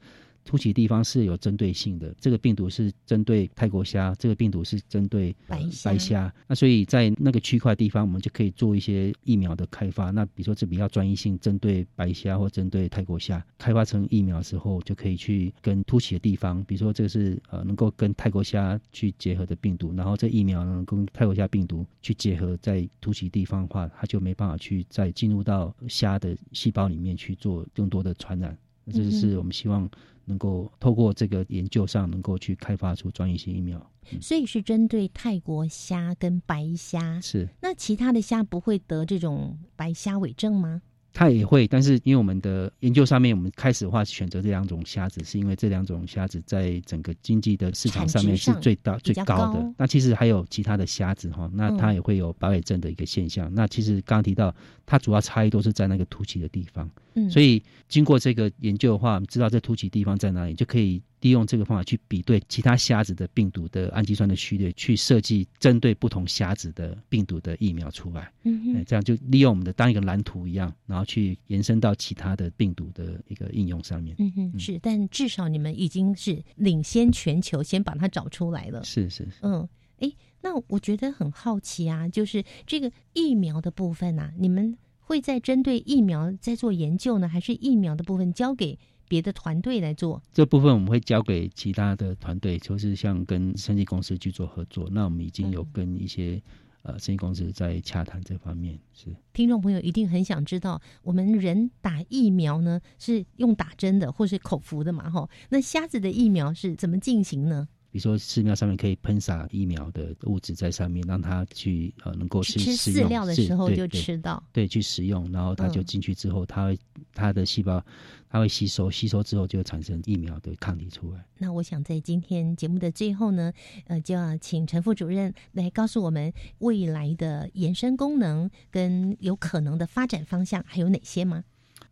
凸起地方是有针对性的，这个病毒是针对泰国虾，这个病毒是针对
白
白虾。那所以在那个区块地方，我们就可以做一些疫苗的开发。那比如说这比较专一性，针对白虾或针对泰国虾，开发成疫苗之后，就可以去跟突起的地方，比如说这个是呃能够跟泰国虾去结合的病毒，然后这疫苗呢跟泰国虾病毒去结合，在突起地方的话，它就没办法去再进入到虾的细胞里面去做更多的传染。这就是我们希望。能够透过这个研究上，能够去开发出专业性疫苗，
所以是针对泰国虾跟白虾。
是
那其他的虾不会得这种白虾尾症吗？
它也会，但是因为我们的研究上面，我们开始的话选择这两种虾子，是因为这两种虾子在整个经济的市场上面是最大最高的。那其实还有其他的虾子哈，那它也会有白尾症的一个现象。那其实刚刚提到，它主要差异都是在那个凸起的地方。嗯，所以经过这个研究的话，知道这凸起地方在哪里，就可以。利用这个方法去比对其他虾子的病毒的氨基酸的序列，去设计针对不同虾子的病毒的疫苗出来。嗯，这样就利用我们的当一个蓝图一样，然后去延伸到其他的病毒的一个应用上面。
嗯哼，是，但至少你们已经是领先全球，先把它找出来了。
是是是。
嗯，哎，那我觉得很好奇啊，就是这个疫苗的部分啊，你们会在针对疫苗在做研究呢，还是疫苗的部分交给？别的团队来做
这部分，我们会交给其他的团队，就是像跟生技公司去做合作。那我们已经有跟一些呃生技公司在洽谈这方面。是
听众朋友一定很想知道，我们人打疫苗呢是用打针的，或是口服的嘛？哈，那虾子的疫苗是怎么进行呢？
比如说寺庙上面可以喷洒疫苗的物质在上面，让它去呃能够
吃
饲
料的时候就吃到，
对，去食用，然后它就进去之后，它会它的细胞它会吸收，吸收之后就产生疫苗的抗体出来。
那我想在今天节目的最后呢，呃，就要请陈副主任来告诉我们未来的延伸功能跟有可能的发展方向还有哪些吗？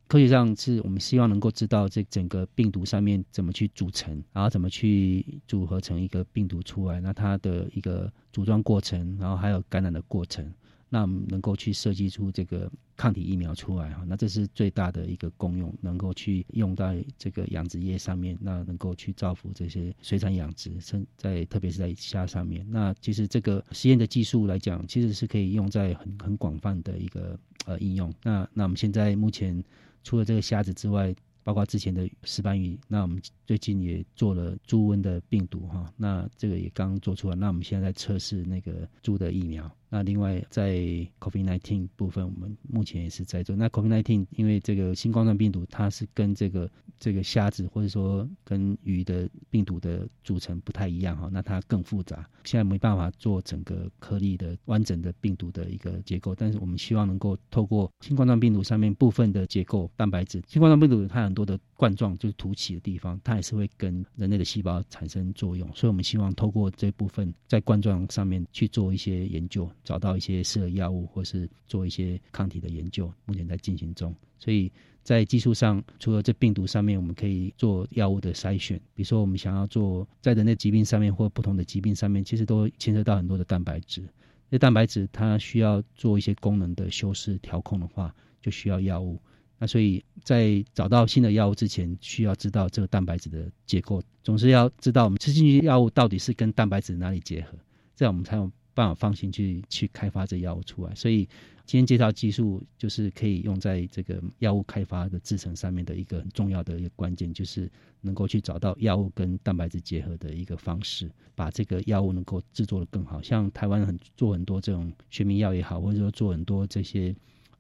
科学上是我们希望能够知道这整个病毒上面怎么去组成，然后怎么去组合成一个病毒出来，那它的一个组装过程，然后还有感染的过程。那我们能够去设计出这个抗体疫苗出来哈，那这是最大的一个功用，能够去用在这个养殖业上面，那能够去造福这些水产养殖，在特别是在虾上面。那其实这个实验的技术来讲，其实是可以用在很很广泛的一个呃应用。那那我们现在目前除了这个虾子之外，包括之前的石斑鱼，那我们最近也做了猪瘟的病毒哈，那这个也刚做出来，那我们现在在测试那个猪的疫苗。那另外在 COVID-19 部分，我们目前也是在做。那 COVID-19 因为这个新冠状病毒，它是跟这个这个虾子或者说跟鱼的病毒的组成不太一样哈，那它更复杂，现在没办法做整个颗粒的完整的病毒的一个结构。但是我们希望能够透过新冠状病毒上面部分的结构蛋白质，新冠状病毒它很多的冠状就是凸起的地方，它也是会跟人类的细胞产生作用，所以我们希望透过这部分在冠状上面去做一些研究。找到一些适合药物，或是做一些抗体的研究，目前在进行中。所以在技术上，除了这病毒上面，我们可以做药物的筛选。比如说，我们想要做在人类疾病上面，或不同的疾病上面，其实都牵涉到很多的蛋白质。那蛋白质它需要做一些功能的修饰调控的话，就需要药物。那所以在找到新的药物之前，需要知道这个蛋白质的结构，总是要知道我们吃进去药物到底是跟蛋白质哪里结合，这样我们才有。办法放心去去开发这药物出来，所以今天介绍技术就是可以用在这个药物开发的制程上面的一个很重要的一个关键，就是能够去找到药物跟蛋白质结合的一个方式，把这个药物能够制作的更好。像台湾很做很多这种学名药也好，或者说做很多这些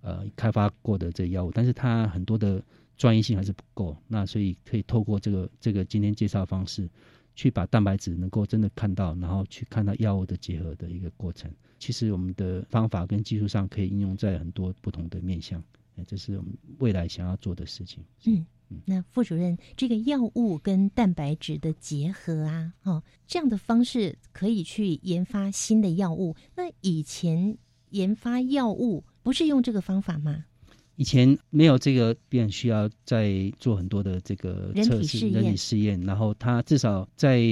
呃开发过的这药物，但是它很多的专业性还是不够。那所以可以透过这个这个今天介绍方式。去把蛋白质能够真的看到，然后去看到药物的结合的一个过程。其实我们的方法跟技术上可以应用在很多不同的面向，这是我们未来想要做的事情。
嗯，那副主任，这个药物跟蛋白质的结合啊，哦，这样的方式可以去研发新的药物。那以前研发药物不是用这个方法吗？
以前没有这个，便需要再做很多的这个测试、人体试验，然后它至少在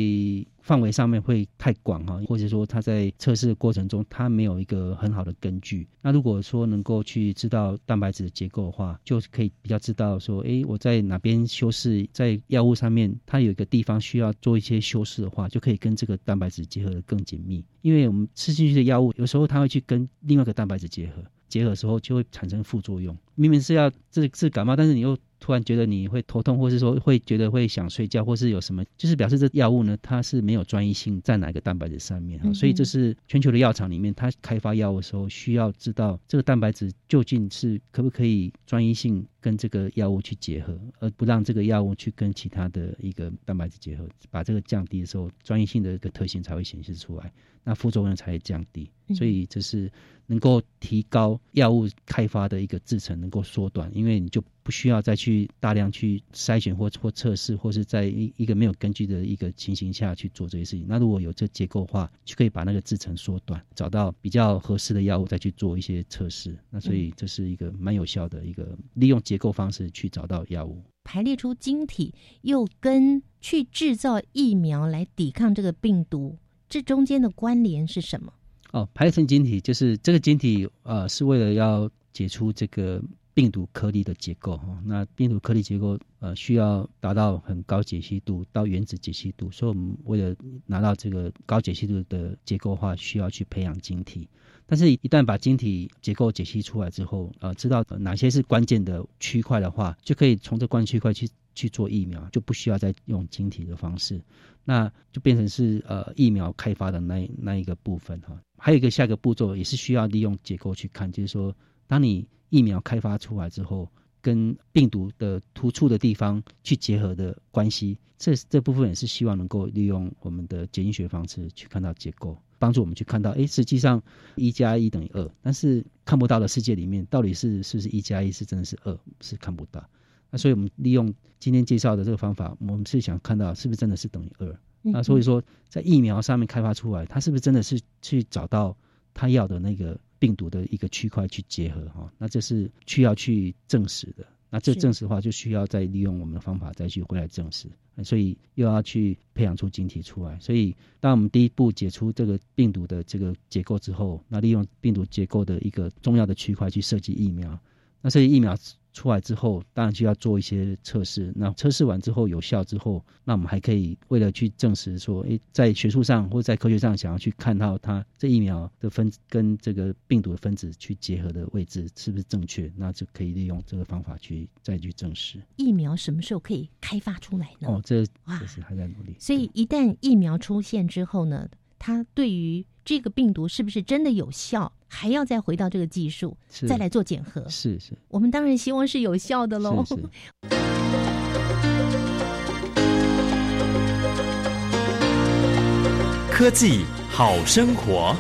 范围上面会太广哈，或者说它在测试的过程中，它没有一个很好的根据。那如果说能够去知道蛋白质的结构的话，就可以比较知道说，哎，我在哪边修饰，在药物上面它有一个地方需要做一些修饰的话，就可以跟这个蛋白质结合的更紧密。因为我们吃进去的药物，有时候它会去跟另外一个蛋白质结合。结合时候就会产生副作用，明明是要治治感冒，但是你又。突然觉得你会头痛，或是说会觉得会想睡觉，或是有什么，就是表示这药物呢，它是没有专一性在哪个蛋白质上面哈。所以这是全球的药厂里面，它开发药物的时候需要知道这个蛋白质究竟是可不可以专一性跟这个药物去结合，而不让这个药物去跟其他的一个蛋白质结合，把这个降低的时候，专业性的一个特性才会显示出来，那副作用才会降低。所以这是能够提高药物开发的一个制程，能够缩短，因为你就不需要再去大量去筛选或或测试，或是在一一个没有根据的一个情形下去做这些事情。那如果有这结构化，就可以把那个制程缩短，找到比较合适的药物再去做一些测试。那所以这是一个蛮有效的一个利用结构方式去找到药物，
排列出晶体，又跟去制造疫苗来抵抗这个病毒，这中间的关联是什么？
哦，排列成晶体就是这个晶体，呃，是为了要解出这个病毒颗粒的结构哈。那病毒颗粒结构，呃，需要达到很高解析度到原子解析度，所以我们为了拿到这个高解析度的结构化，需要去培养晶体。但是，一旦把晶体结构解析出来之后，呃，知道哪些是关键的区块的话，就可以从这关键区块去去做疫苗，就不需要再用晶体的方式，那就变成是呃疫苗开发的那那一个部分哈。还有一个下一个步骤也是需要利用结构去看，就是说，当你疫苗开发出来之后，跟病毒的突出的地方去结合的关系，这这部分也是希望能够利用我们的简易学方式去看到结构，帮助我们去看到，哎，实际上一加一等于二，但是看不到的世界里面，到底是是不是一加一是真的是二，是看不到。那所以我们利用今天介绍的这个方法，我们是想看到是不是真的是等于二。那所以说，在疫苗上面开发出来，它是不是真的是去找到它要的那个病毒的一个区块去结合哈？那这是需要去证实的。那这证实的话，就需要再利用我们的方法再去回来证实，所以又要去培养出晶体出来。所以，当我们第一步解除这个病毒的这个结构之后，那利用病毒结构的一个重要的区块去设计疫苗，那设计疫苗。出来之后，当然就要做一些测试。那测试完之后有效之后，那我们还可以为了去证实说，诶，在学术上或者在科学上想要去看到它这疫苗的分子跟这个病毒的分子去结合的位置是不是正确，那就可以利用这个方法去再去证实。
疫苗什么时候可以开发出来呢？
哦，这这是还在努力。
所以一旦疫苗出现之后呢，它对于这个病毒是不是真的有效？还要再回到这个技术，再来做检核。
是是，
我们当然希望是有效的喽。
科技好生活。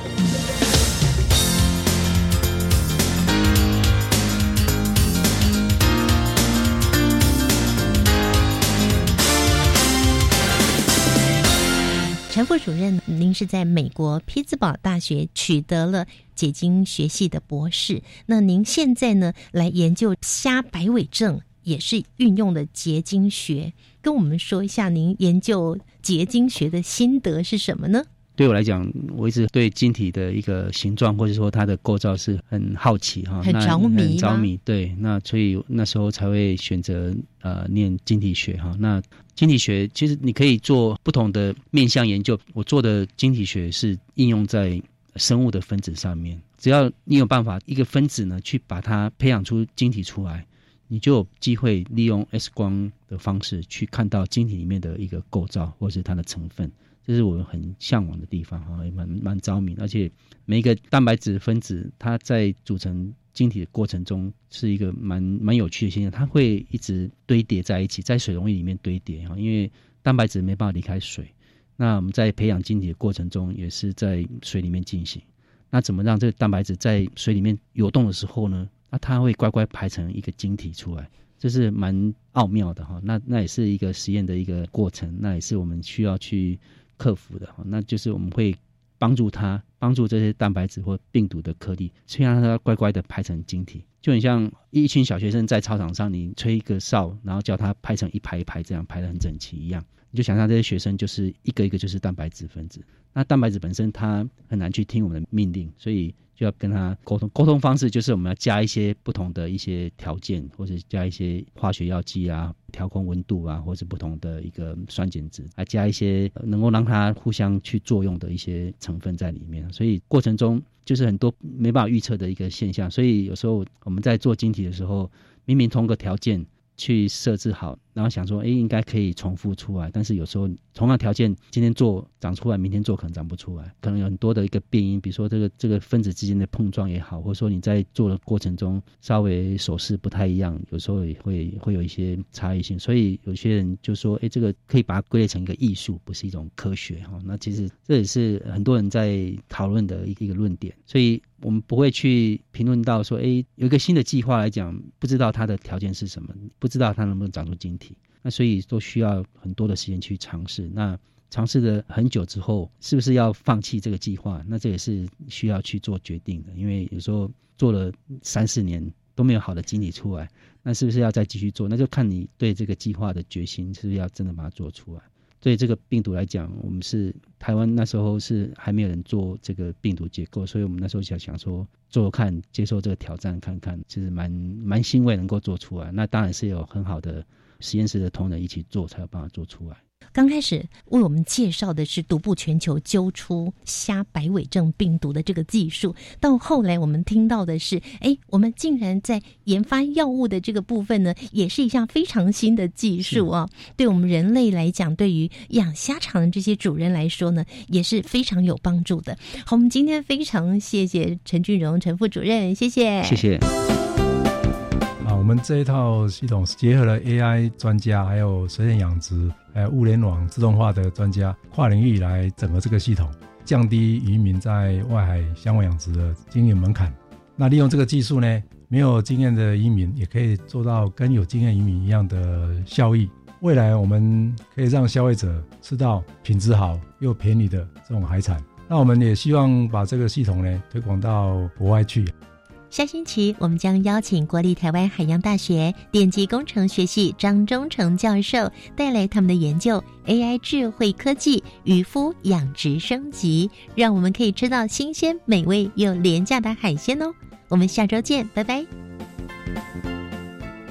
陈副主任，您是在美国匹兹堡大学取得了结晶学系的博士。那您现在呢，来研究虾白尾症，也是运用的结晶学。跟我们说一下，您研究结晶学的心得是什么呢？
对我来讲，我一直对晶体的一个形状，或者说它的构造是很好奇哈，
很着迷，
很着迷。对，那所以那时候才会选择呃念晶体学哈。那晶体学其实你可以做不同的面向研究。我做的晶体学是应用在生物的分子上面。只要你有办法一个分子呢，去把它培养出晶体出来，你就有机会利用 X 光的方式去看到晶体里面的一个构造或是它的成分。这是我很向往的地方哈，也蛮蛮着迷。而且每一个蛋白质分子，它在组成晶体的过程中，是一个蛮蛮有趣的现象。它会一直堆叠在一起，在水溶液里面堆叠哈，因为蛋白质没办法离开水。那我们在培养晶体的过程中，也是在水里面进行。那怎么让这个蛋白质在水里面游动的时候呢？那它会乖乖排成一个晶体出来，这是蛮奥妙的哈。那那也是一个实验的一个过程，那也是我们需要去。克服的哈，那就是我们会帮助它，帮助这些蛋白质或病毒的颗粒，先让它乖乖的排成晶体，就很像一群小学生在操场上，你吹一个哨，然后叫他排成一排一排，这样排的很整齐一样。你就想象这些学生就是一个一个就是蛋白质分子，那蛋白质本身它很难去听我们的命令，所以。就要跟他沟通，沟通方式就是我们要加一些不同的一些条件，或者加一些化学药剂啊，调控温度啊，或者不同的一个酸碱值，还加一些能够让它互相去作用的一些成分在里面。所以过程中就是很多没办法预测的一个现象。所以有时候我们在做晶体的时候，明明通过条件。去设置好，然后想说，哎，应该可以重复出来。但是有时候同样条件，今天做长出来，明天做可能长不出来，可能有很多的一个变因，比如说这个这个分子之间的碰撞也好，或者说你在做的过程中稍微手势不太一样，有时候也会会有一些差异性。所以有些人就说，哎，这个可以把它归类成一个艺术，不是一种科学哈。那其实这也是很多人在讨论的一个一个论点。所以。我们不会去评论到说，哎，有一个新的计划来讲，不知道它的条件是什么，不知道它能不能长出晶体，那所以都需要很多的时间去尝试。那尝试了很久之后，是不是要放弃这个计划？那这也是需要去做决定的，因为有时候做了三四年都没有好的晶体出来，那是不是要再继续做？那就看你对这个计划的决心，是不是要真的把它做出来。对这个病毒来讲，我们是台湾那时候是还没有人做这个病毒结构，所以我们那时候想想说做看，接受这个挑战看看，其实蛮蛮欣慰能够做出来。那当然是有很好的实验室的同仁一起做，才有办法做出来。
刚开始为我们介绍的是独步全球揪出虾白尾症病毒的这个技术，到后来我们听到的是，哎，我们竟然在研发药物的这个部分呢，也是一项非常新的技术啊！对我们人类来讲，对于养虾场的这些主人来说呢，也是非常有帮助的。好，我们今天非常谢谢陈俊荣陈副主任，谢谢，
谢谢。
啊，我们这一套系统结合了 AI 专家，还有水产养殖。呃，物联网自动化的专家跨领域来整合这个系统，降低渔民在外海香湾养殖的经营门槛。那利用这个技术呢，没有经验的渔民也可以做到跟有经验渔民一样的效益。未来我们可以让消费者吃到品质好又便宜的这种海产。那我们也希望把这个系统呢推广到国外去。
下星期我们将邀请国立台湾海洋大学电机工程学系张忠成教授带来他们的研究 AI 智慧科技渔夫养殖升级，让我们可以吃到新鲜、美味又廉价的海鲜哦。我们下周见，拜拜。